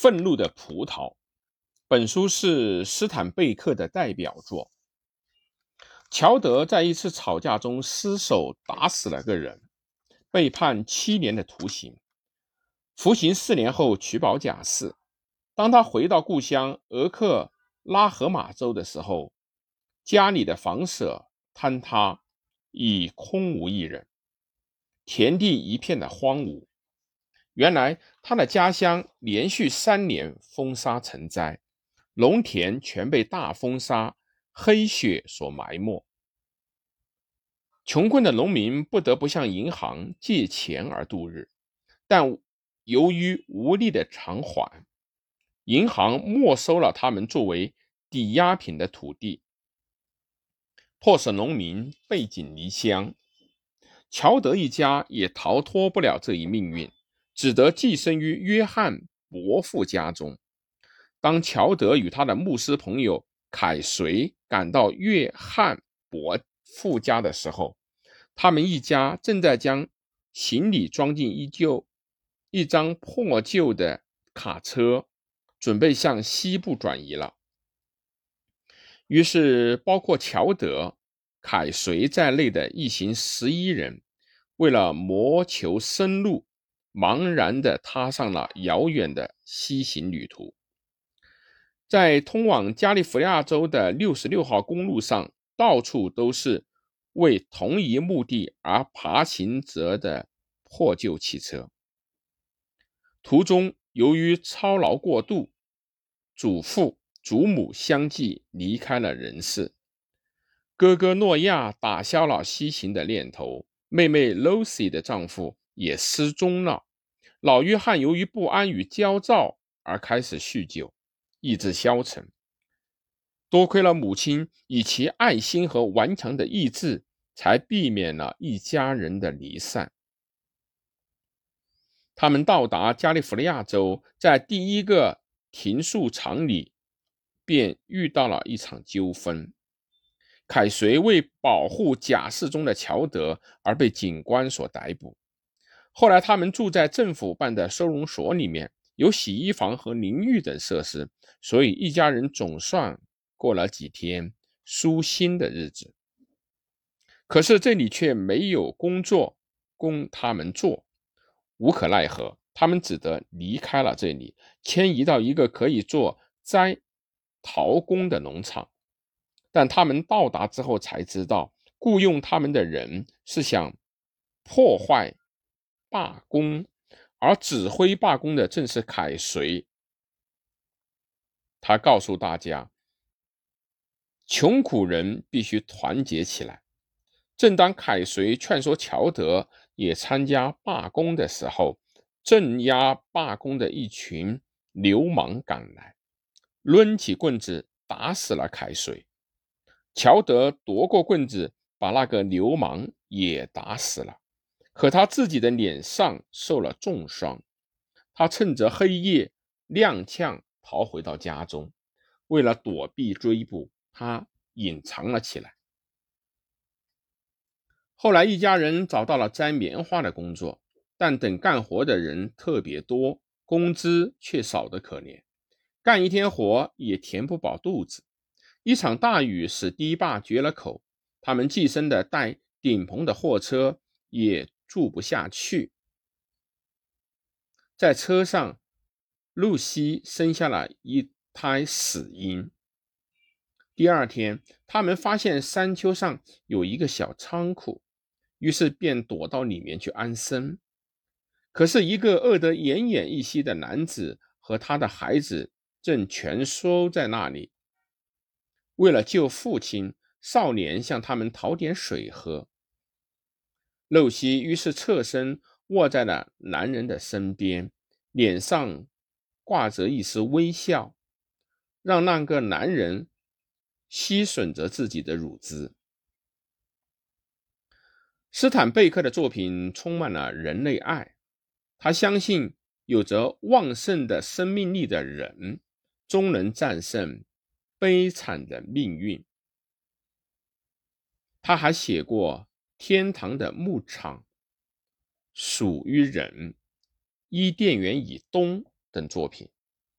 愤怒的葡萄》。本书是斯坦贝克的代表作。乔德在一次吵架中失手打死了个人，被判七年的徒刑。服刑四年后取保假释。当他回到故乡俄克拉荷马州的时候，家里的房舍坍塌，已空无一人，田地一片的荒芜。原来他的家乡连续三年风沙成灾。农田全被大风沙、黑雪所埋没，穷困的农民不得不向银行借钱而度日，但由于无力的偿还，银行没收了他们作为抵押品的土地，迫使农民背井离乡。乔德一家也逃脱不了这一命运，只得寄生于约翰伯父家中。当乔德与他的牧师朋友凯随赶到约翰伯父家的时候，他们一家正在将行李装进一旧一张破旧的卡车，准备向西部转移了。于是，包括乔德、凯随在内的一行十一人，为了谋求生路，茫然地踏上了遥远的西行旅途。在通往加利福尼亚州的六十六号公路上，到处都是为同一目的而爬行着的破旧汽车。途中，由于操劳过度，祖父、祖母相继离开了人世。哥哥诺亚打消了西行的念头，妹妹 Lucy 的丈夫也失踪了。老约翰由于不安与焦躁而开始酗酒。意志消沉，多亏了母亲以其爱心和顽强的意志，才避免了一家人的离散。他们到达加利福尼亚州，在第一个停宿场里便遇到了一场纠纷。凯随为保护假释中的乔德而被警官所逮捕。后来，他们住在政府办的收容所里面。有洗衣房和淋浴等设施，所以一家人总算过了几天舒心的日子。可是这里却没有工作供他们做，无可奈何，他们只得离开了这里，迁移到一个可以做摘桃工的农场。但他们到达之后才知道，雇佣他们的人是想破坏罢工。而指挥罢工的正是凯绥。他告诉大家，穷苦人必须团结起来。正当凯绥劝说乔德也参加罢工的时候，镇压罢工的一群流氓赶来，抡起棍子打死了凯绥。乔德夺过棍子，把那个流氓也打死了。可他自己的脸上受了重伤，他趁着黑夜踉跄逃回到家中。为了躲避追捕，他隐藏了起来。后来，一家人找到了摘棉花的工作，但等干活的人特别多，工资却少得可怜，干一天活也填不饱肚子。一场大雨使堤坝决了口，他们寄生的带顶棚的货车也。住不下去，在车上，露西生下了一胎死婴。第二天，他们发现山丘上有一个小仓库，于是便躲到里面去安身。可是，一个饿得奄奄一息的男子和他的孩子正蜷缩在那里。为了救父亲，少年向他们讨点水喝。露西于是侧身卧在了男人的身边，脸上挂着一丝微笑，让那个男人吸吮着自己的乳汁。斯坦贝克的作品充满了人类爱，他相信有着旺盛的生命力的人终能战胜悲惨的命运。他还写过。天堂的牧场属于忍，伊甸园以东等作品。